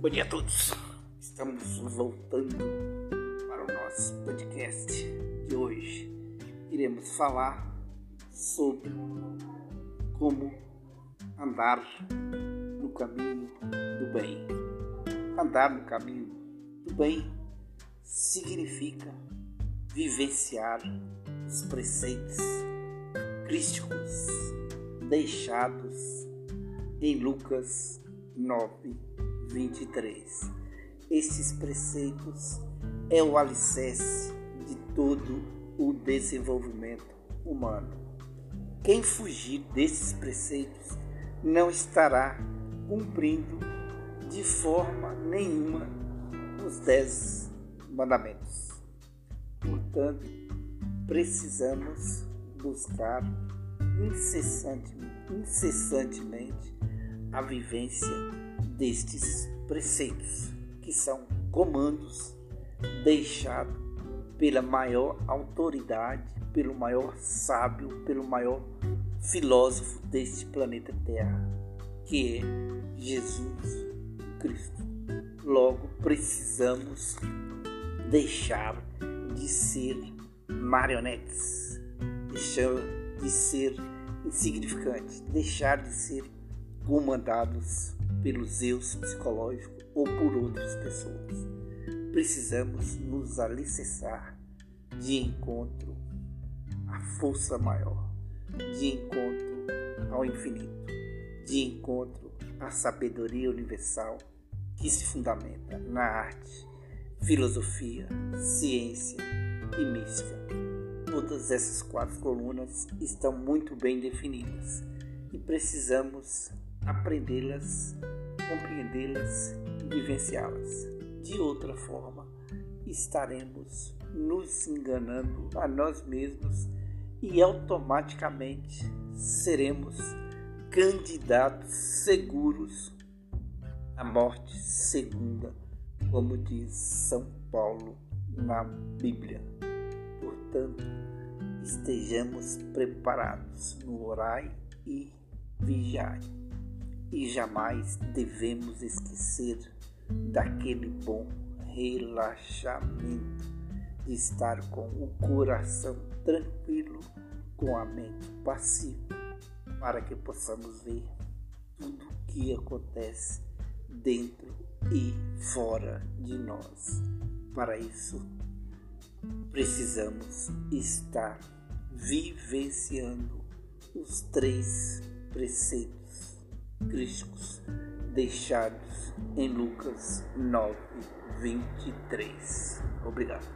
Bom dia a todos. Estamos voltando para o nosso podcast de hoje. Iremos falar sobre como andar no caminho do bem. Andar no caminho do bem significa vivenciar os preceitos crísticos deixados em Lucas 9, 23. Estes preceitos é o alicerce de todo o desenvolvimento humano. Quem fugir desses preceitos não estará cumprindo de forma nenhuma os dez mandamentos. Portanto, precisamos buscar incessantemente, incessantemente a vivência destes preceitos, que são comandos deixados pela maior autoridade, pelo maior sábio, pelo maior filósofo deste planeta Terra, que é Jesus Cristo. Logo, precisamos deixar de ser marionetes, deixar de ser insignificantes, deixar de ser comandados pelos eus psicológicos ou por outras pessoas. Precisamos nos alicerçar de encontro à força maior, de encontro ao infinito, de encontro à sabedoria universal que se fundamenta na arte, filosofia, ciência e mística. Todas essas quatro colunas estão muito bem definidas e precisamos aprendê-las, compreendê-las e vivenciá-las. De outra forma, estaremos nos enganando a nós mesmos e automaticamente seremos candidatos seguros à morte segunda, como diz São Paulo na Bíblia. Portanto, estejamos preparados no orai e vigiai e jamais devemos esquecer daquele bom relaxamento de estar com o coração tranquilo, com a mente passiva, para que possamos ver tudo o que acontece dentro e fora de nós. Para isso, precisamos estar vivenciando os três preceitos críticos deixados em Lucas 9, 23. Obrigado.